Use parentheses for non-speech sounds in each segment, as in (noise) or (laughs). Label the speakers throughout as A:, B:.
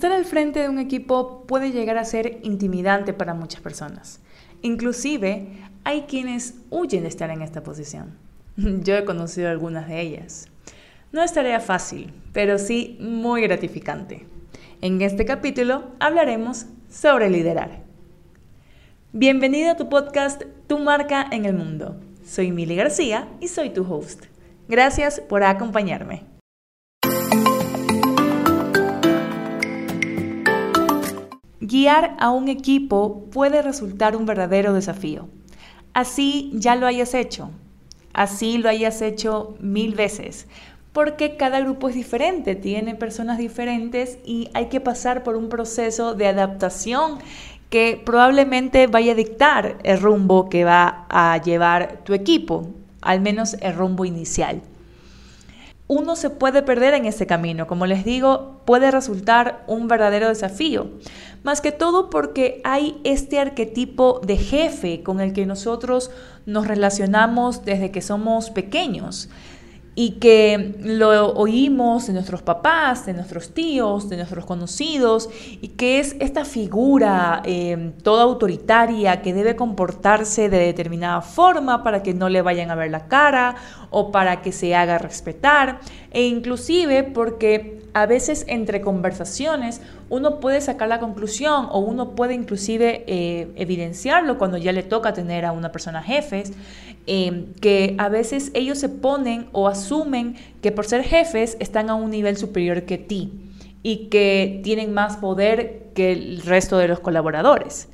A: Estar al frente de un equipo puede llegar a ser intimidante para muchas personas. Inclusive hay quienes huyen de estar en esta posición. (laughs) Yo he conocido algunas de ellas. No es tarea fácil, pero sí muy gratificante. En este capítulo hablaremos sobre liderar. Bienvenido a tu podcast Tu marca en el mundo. Soy Mili García y soy tu host. Gracias por acompañarme. Guiar a un equipo puede resultar un verdadero desafío. Así ya lo hayas hecho, así lo hayas hecho mil veces, porque cada grupo es diferente, tiene personas diferentes y hay que pasar por un proceso de adaptación que probablemente vaya a dictar el rumbo que va a llevar tu equipo, al menos el rumbo inicial uno se puede perder en ese camino. Como les digo, puede resultar un verdadero desafío. Más que todo porque hay este arquetipo de jefe con el que nosotros nos relacionamos desde que somos pequeños y que lo oímos de nuestros papás, de nuestros tíos, de nuestros conocidos, y que es esta figura eh, toda autoritaria que debe comportarse de determinada forma para que no le vayan a ver la cara o para que se haga respetar, e inclusive porque a veces entre conversaciones uno puede sacar la conclusión o uno puede inclusive eh, evidenciarlo cuando ya le toca tener a una persona jefes, eh, que a veces ellos se ponen o asumen que por ser jefes están a un nivel superior que ti y que tienen más poder que el resto de los colaboradores.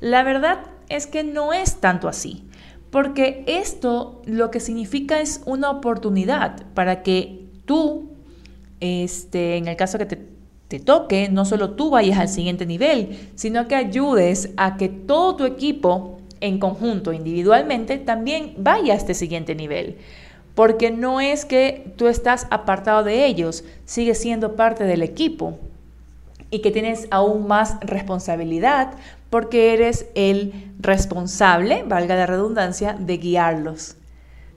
A: La verdad es que no es tanto así. Porque esto lo que significa es una oportunidad para que tú, este, en el caso que te, te toque, no solo tú vayas al siguiente nivel, sino que ayudes a que todo tu equipo en conjunto, individualmente, también vaya a este siguiente nivel. Porque no es que tú estás apartado de ellos, sigues siendo parte del equipo y que tienes aún más responsabilidad porque eres el responsable, valga la redundancia, de guiarlos.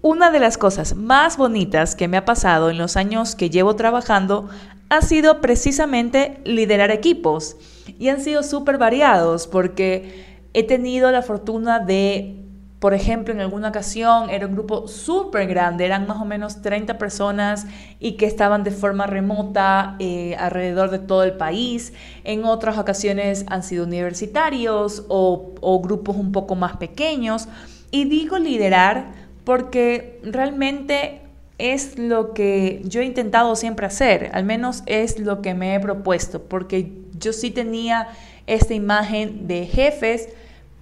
A: Una de las cosas más bonitas que me ha pasado en los años que llevo trabajando ha sido precisamente liderar equipos y han sido súper variados porque he tenido la fortuna de por ejemplo, en alguna ocasión era un grupo súper grande, eran más o menos 30 personas y que estaban de forma remota eh, alrededor de todo el país. En otras ocasiones han sido universitarios o, o grupos un poco más pequeños. Y digo liderar porque realmente es lo que yo he intentado siempre hacer, al menos es lo que me he propuesto, porque yo sí tenía esta imagen de jefes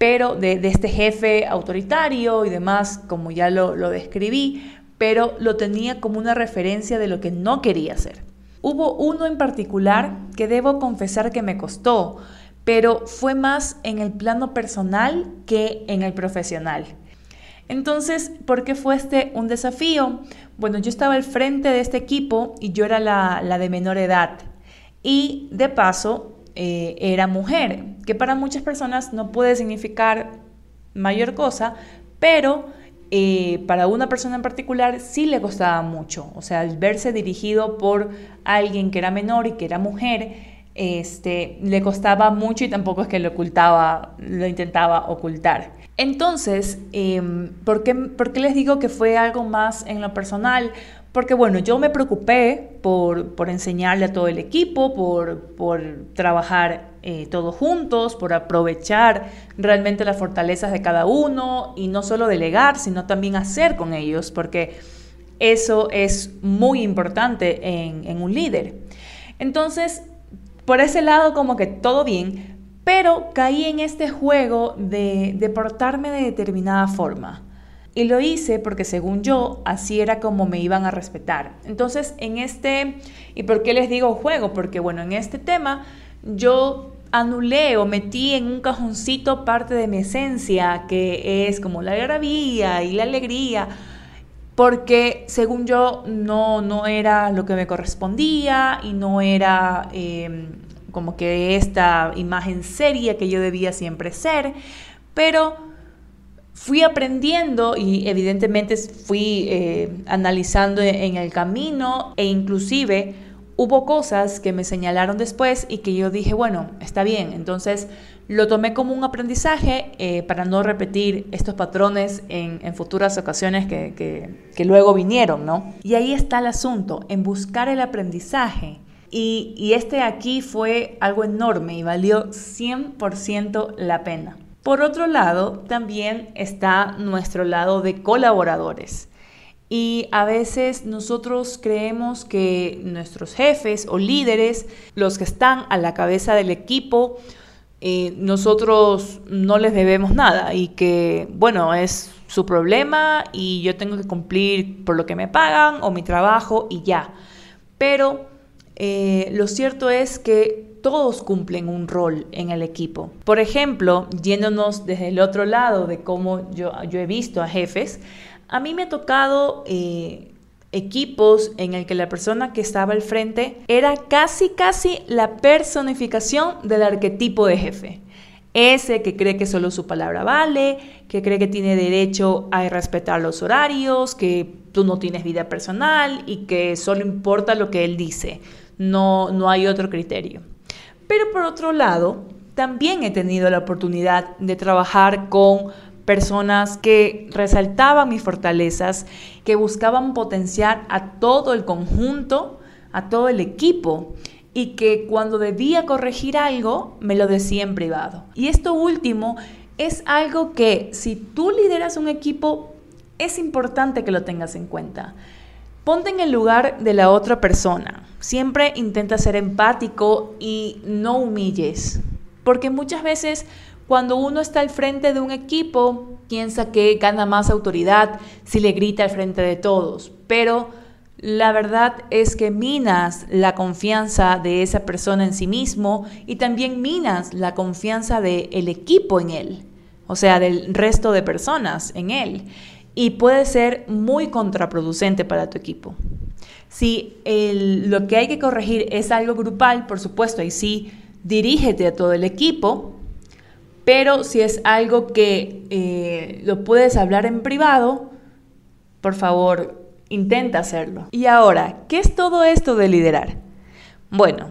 A: pero de, este jefe autoritario y demás, como ya lo, lo describí, pero lo tenía como una referencia de lo que no quería hacer. Hubo uno en particular que debo confesar que me costó, pero fue más en el plano personal que en el profesional. Entonces, ¿por qué fue este un desafío? Bueno, yo estaba al frente de este equipo y yo era la, de menor edad. Y de paso, eh, era mujer, que para muchas personas no puede significar mayor cosa, pero eh, para una persona en particular sí le costaba mucho. O sea, al verse dirigido por alguien que era menor y que era mujer, este, le costaba mucho y tampoco es que lo ocultaba, lo intentaba ocultar. Entonces, em, ¿por, qué, ¿por qué les digo que fue algo más en lo personal? Porque bueno, yo me preocupé por, enseñarle a todo el equipo, por, trabajar eh, todos juntos, por aprovechar realmente las fortalezas de cada uno y no solo delegar, sino también hacer con ellos, porque eso es muy importante en, un líder. Entonces, por ese lado como que todo bien, pero caí en este juego de, de portarme de determinada forma. Y lo hice porque según yo, así era como me iban a respetar. Entonces, en este, ¿y por qué les digo juego? Porque bueno, en este tema yo anulé o metí en un cajoncito parte de mi esencia, que es como la gravía y la alegría, porque según yo no, no era lo que me correspondía y no era em, como que esta imagen seria que yo debía siempre ser, pero fui aprendiendo y evidentemente fui eh, analizando en el camino e inclusive hubo cosas que me señalaron después y que yo dije, bueno, está bien, entonces lo tomé como un aprendizaje eh, para no repetir estos patrones en, futuras ocasiones que, que, luego vinieron, ¿no? Y ahí está el asunto, en buscar el aprendizaje. Y, este aquí fue algo enorme y valió 100% la pena. Por otro lado, también está nuestro lado de colaboradores. Y a veces nosotros creemos que nuestros jefes o líderes, los que están a la cabeza del equipo, eh, nosotros no les debemos nada y que, bueno, es su problema y yo tengo que cumplir por lo que me pagan o mi trabajo y ya. Pero eh, lo cierto es que todos cumplen un rol en el equipo. Por ejemplo, yéndonos desde el otro lado de cómo yo, yo he visto a jefes, a mí me ha tocado eh, equipos en el que la persona que estaba al frente era casi, casi la personificación del arquetipo de jefe. Ese que cree que solo su palabra vale, que cree que tiene derecho a respetar los horarios, que tú no tienes vida personal y que solo importa lo que él dice. No, no hay otro criterio. Pero por otro lado, también he tenido la oportunidad de trabajar con personas que resaltaban mis fortalezas, que buscaban potenciar a todo el conjunto, a todo el equipo y que cuando debía corregir algo me lo decía en privado. Y esto último es algo que si tú lideras un equipo es importante que lo tengas en cuenta. Ponte en el lugar de la otra persona. Siempre intenta ser empático y no humilles. Porque muchas veces cuando uno está al frente de un equipo, piensa que gana más autoridad si le grita al frente de todos, pero la verdad es que minas la confianza de esa persona en sí mismo y también minas la confianza del equipo en él, o sea, del resto de personas en él. Y puede ser muy contraproducente para tu equipo. Si lo que hay que corregir es algo grupal, por supuesto, ahí sí, dirígete a todo el equipo pero si es algo que eh, lo puedes hablar en privado, por favor, intenta hacerlo. Y ahora, ¿qué es todo esto de liderar? Bueno,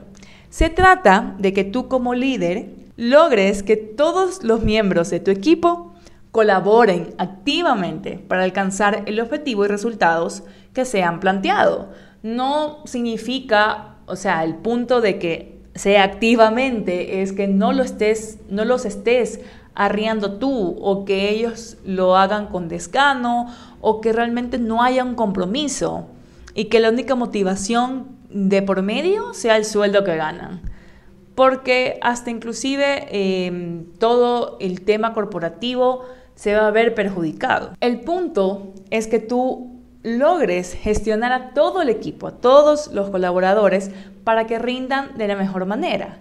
A: se trata de que tú como líder logres que todos los miembros de tu equipo colaboren activamente para alcanzar el objetivo y resultados que se han planteado. No significa, o sea, el punto de que sea activamente, es que no, lo estés, no los estés arriando tú o que ellos lo hagan con desgano o que realmente no haya un compromiso y que la única motivación de por medio sea el sueldo que ganan. Porque hasta inclusive em, todo el tema corporativo se va a ver perjudicado. El punto es que tú logres gestionar a todo el equipo, a todos los colaboradores, para que rindan de la mejor manera.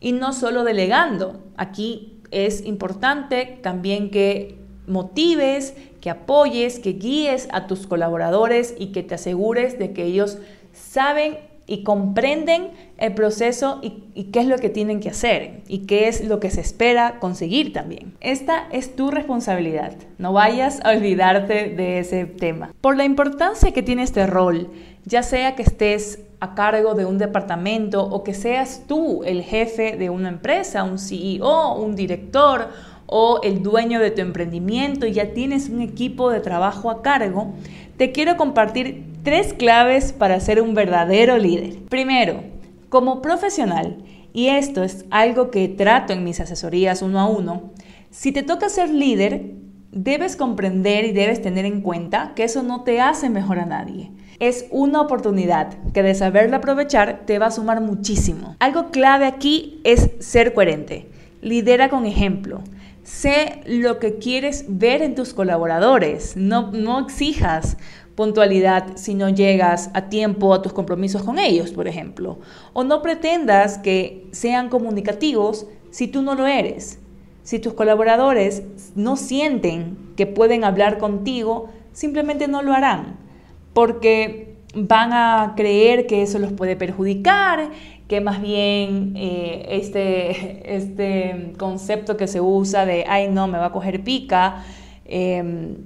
A: Y no solo delegando. Aquí es importante también que motives, que apoyes, que guíes a tus colaboradores y que te asegures de que ellos saben y comprenden el proceso y, qué es lo que tienen que hacer y qué es lo que se espera conseguir también. Esta es tu responsabilidad, no vayas a olvidarte de ese tema. Por la importancia que tiene este rol, ya sea que estés a cargo de un departamento o que seas tú el jefe de una empresa, un CEO, un director o el dueño de tu emprendimiento y ya tienes un equipo de trabajo a cargo, te quiero compartir tres claves para ser un verdadero líder. Primero, como profesional, y esto es algo que trato en mis asesorías uno a uno, si te toca ser líder, debes comprender y debes tener en cuenta que eso no te hace mejor a nadie. Es una oportunidad que de saberla aprovechar te va a sumar muchísimo. Algo clave aquí es ser coherente. Lidera con ejemplo. Sé lo que quieres ver en tus colaboradores. No, no exijas puntualidad si no llegas a tiempo a tus compromisos con ellos, por ejemplo. O no pretendas que sean comunicativos si tú no lo eres. Si tus colaboradores no sienten que pueden hablar contigo, simplemente no lo harán, porque van a creer que eso los puede perjudicar, que más bien eh, este, (laughs) este concepto que se usa de, ay no, me va a coger pica, em,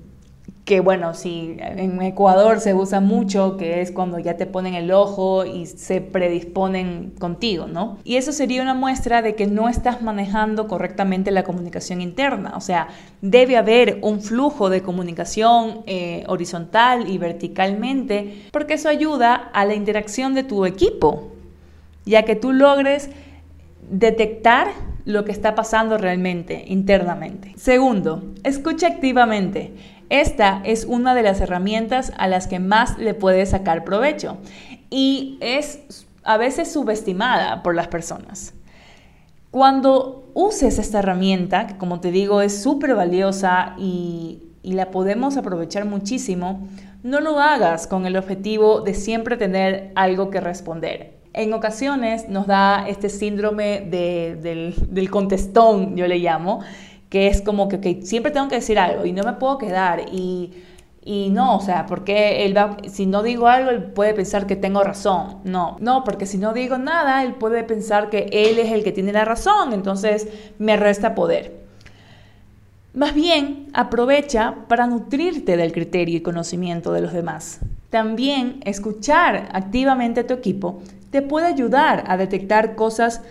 A: que bueno, si en Ecuador se usa mucho, que es cuando ya te ponen el ojo y se predisponen contigo, ¿no? Y eso sería una muestra de que no estás manejando correctamente la comunicación interna, o sea, debe haber un flujo de comunicación eh, horizontal y verticalmente, porque eso ayuda a la interacción de tu equipo, ya que tú logres detectar lo que está pasando realmente internamente. Segundo, escucha activamente. Esta es una de las herramientas a las que más le puedes sacar provecho y es a veces subestimada por las personas. Cuando uses esta herramienta, que como te digo es súper valiosa y, la podemos aprovechar muchísimo, no lo hagas con el objetivo de siempre tener algo que responder. En ocasiones nos da este síndrome del contestón, yo le llamo, que es como que siempre tengo que decir algo y no me puedo quedar y, y no, o sea, porque él va, si no digo algo, él puede pensar que tengo razón. No, no, porque si no digo nada, él puede pensar que él es el que tiene la razón, entonces me resta poder. Más bien, aprovecha para nutrirte del criterio y conocimiento de los demás. También escuchar activamente a tu equipo te puede ayudar a detectar cosas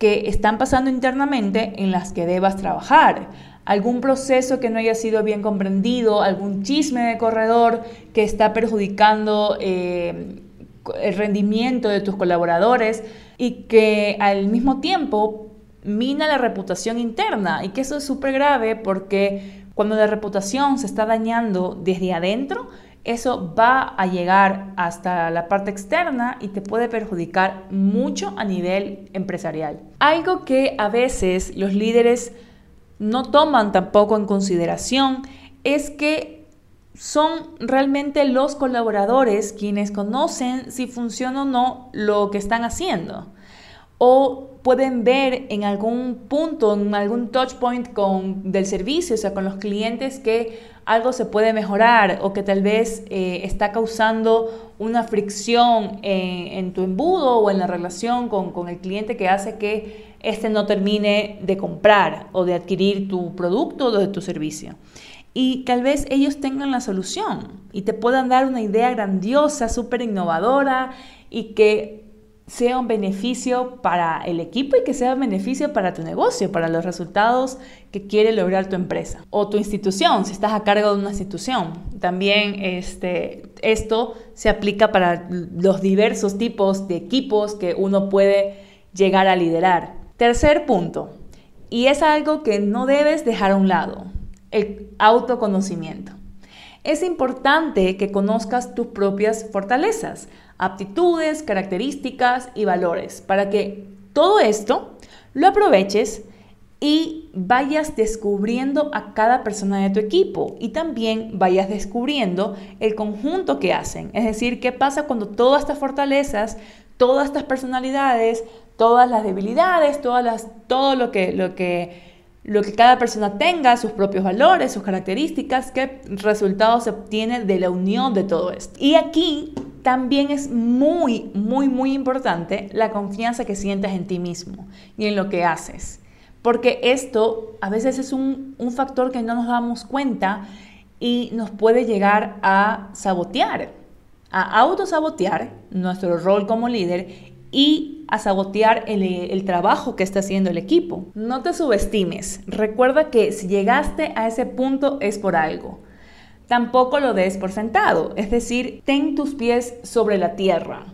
A: que están pasando internamente en las que debas trabajar. Algún proceso que no haya sido bien comprendido, algún chisme de corredor que está perjudicando eh, el rendimiento de tus colaboradores y que al mismo tiempo mina la reputación interna y que eso es súper grave porque cuando la reputación se está dañando desde adentro, eso va a llegar hasta la parte externa y te puede perjudicar mucho a nivel empresarial. Algo que a veces los líderes no toman tampoco en consideración es que son realmente los colaboradores quienes conocen si funciona o no lo que están haciendo. O pueden ver en algún punto, en algún touch point con, del servicio, o sea, con los clientes que algo se puede mejorar o que tal vez eh, está causando una fricción en, tu embudo o en la relación con, con el cliente que hace que éste no termine de comprar o de adquirir tu producto o de tu servicio. Y tal vez ellos tengan la solución y te puedan dar una idea grandiosa, súper innovadora y que sea un beneficio para el equipo y que sea un beneficio para tu negocio, para los resultados que quiere lograr tu empresa o tu institución, si estás a cargo de una institución. También este, esto se aplica para los diversos tipos de equipos que uno puede llegar a liderar. Tercer punto, y es algo que no debes dejar a un lado, el autoconocimiento. Es importante que conozcas tus propias fortalezas aptitudes, características y valores, para que todo esto lo aproveches y vayas descubriendo a cada persona de tu equipo y también vayas descubriendo el conjunto que hacen. Es decir, qué pasa cuando todas estas fortalezas, todas estas personalidades, todas las debilidades, todas las, todo lo que, lo que lo que cada persona tenga, sus propios valores, sus características, qué resultado se obtiene de la unión de todo esto. Y aquí también es muy, muy, muy importante la confianza que sientes en ti mismo y en lo que haces. Porque esto a veces es un, un factor que no nos damos cuenta y nos puede llegar a sabotear, a autosabotear nuestro rol como líder y a sabotear el, trabajo que está haciendo el equipo. No te subestimes. Recuerda que si llegaste a ese punto es por algo. Tampoco lo des por sentado. Es decir, ten tus pies sobre la tierra.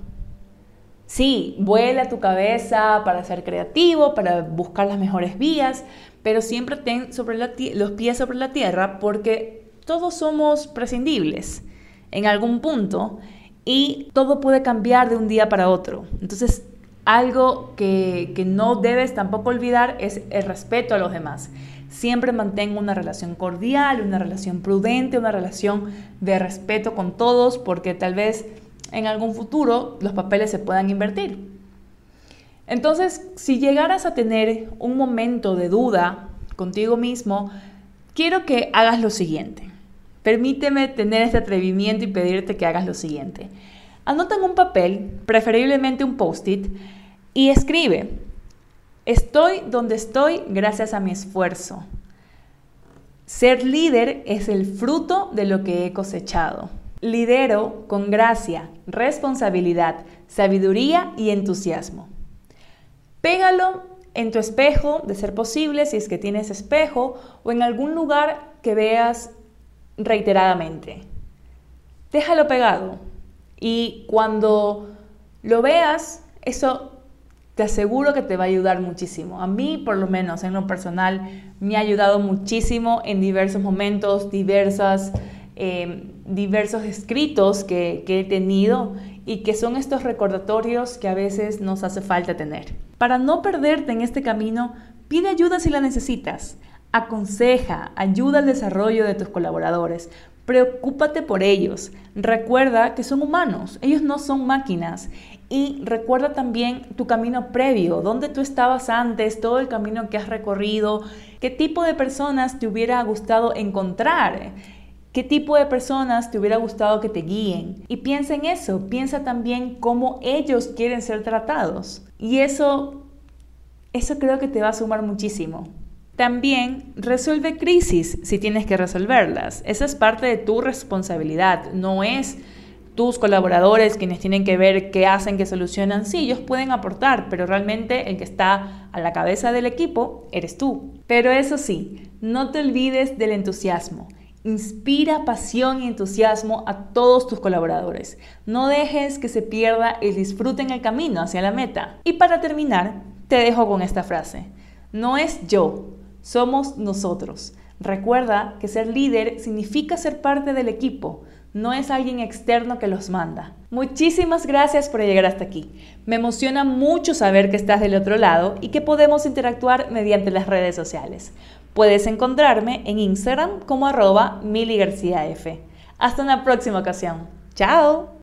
A: Sí, vuela tu cabeza para ser creativo, para buscar las mejores vías, pero siempre ten sobre los pies sobre la tierra porque todos somos prescindibles en algún punto y todo puede cambiar de un día para otro. Entonces, algo que, no debes tampoco olvidar es el respeto a los demás. Siempre mantengo una relación cordial, una relación prudente, una relación de respeto con todos, porque tal vez en algún futuro los papeles se puedan invertir. Entonces, si llegaras a tener un momento de duda contigo mismo, quiero que hagas lo siguiente. Permíteme tener este atrevimiento y pedirte que hagas lo siguiente. Anota en un papel, preferiblemente un post-it, y escribe, estoy donde estoy gracias a mi esfuerzo. Ser líder es el fruto de lo que he cosechado. Lidero con gracia, responsabilidad, sabiduría y entusiasmo. Pégalo en tu espejo, de ser posible, si es que tienes espejo, o en algún lugar que veas reiteradamente. Déjalo pegado. Y cuando lo veas, eso te aseguro que te va a ayudar muchísimo. A mí, por lo menos en lo personal, me ha ayudado muchísimo en diversos momentos, diversas, eh, diversos escritos que, que he tenido y que son estos recordatorios que a veces nos hace falta tener. Para no perderte en este camino, pide ayuda si la necesitas. Aconseja, ayuda al desarrollo de tus colaboradores. Preocúpate por ellos. Recuerda que son humanos, ellos no son máquinas. Y recuerda también tu camino previo, dónde tú estabas antes, todo el camino que has recorrido, qué tipo de personas te hubiera gustado encontrar ¿Qué tipo de personas te hubiera gustado que te guíen? Y piensa en eso, piensa también cómo ellos quieren ser tratados. Y eso, eso creo que te va a sumar muchísimo. También resuelve crisis si tienes que resolverlas. Esa es parte de tu responsabilidad, no es tus colaboradores quienes tienen que ver qué hacen, qué solucionan. Sí, ellos pueden aportar, pero realmente el que está a la cabeza del equipo eres tú. Pero eso sí, no te olvides del entusiasmo. Inspira pasión y entusiasmo a todos tus colaboradores. No dejes que se pierda el disfrute en el camino hacia la meta. Y para terminar, te dejo con esta frase. No es yo, somos nosotros. Recuerda que ser líder significa ser parte del equipo, no es alguien externo que los manda. Muchísimas gracias por llegar hasta aquí. Me emociona mucho saber que estás del otro lado y que podemos interactuar mediante las redes sociales. Puedes encontrarme en Instagram como arroba Mili García F. Hasta una próxima ocasión. ¡Chao!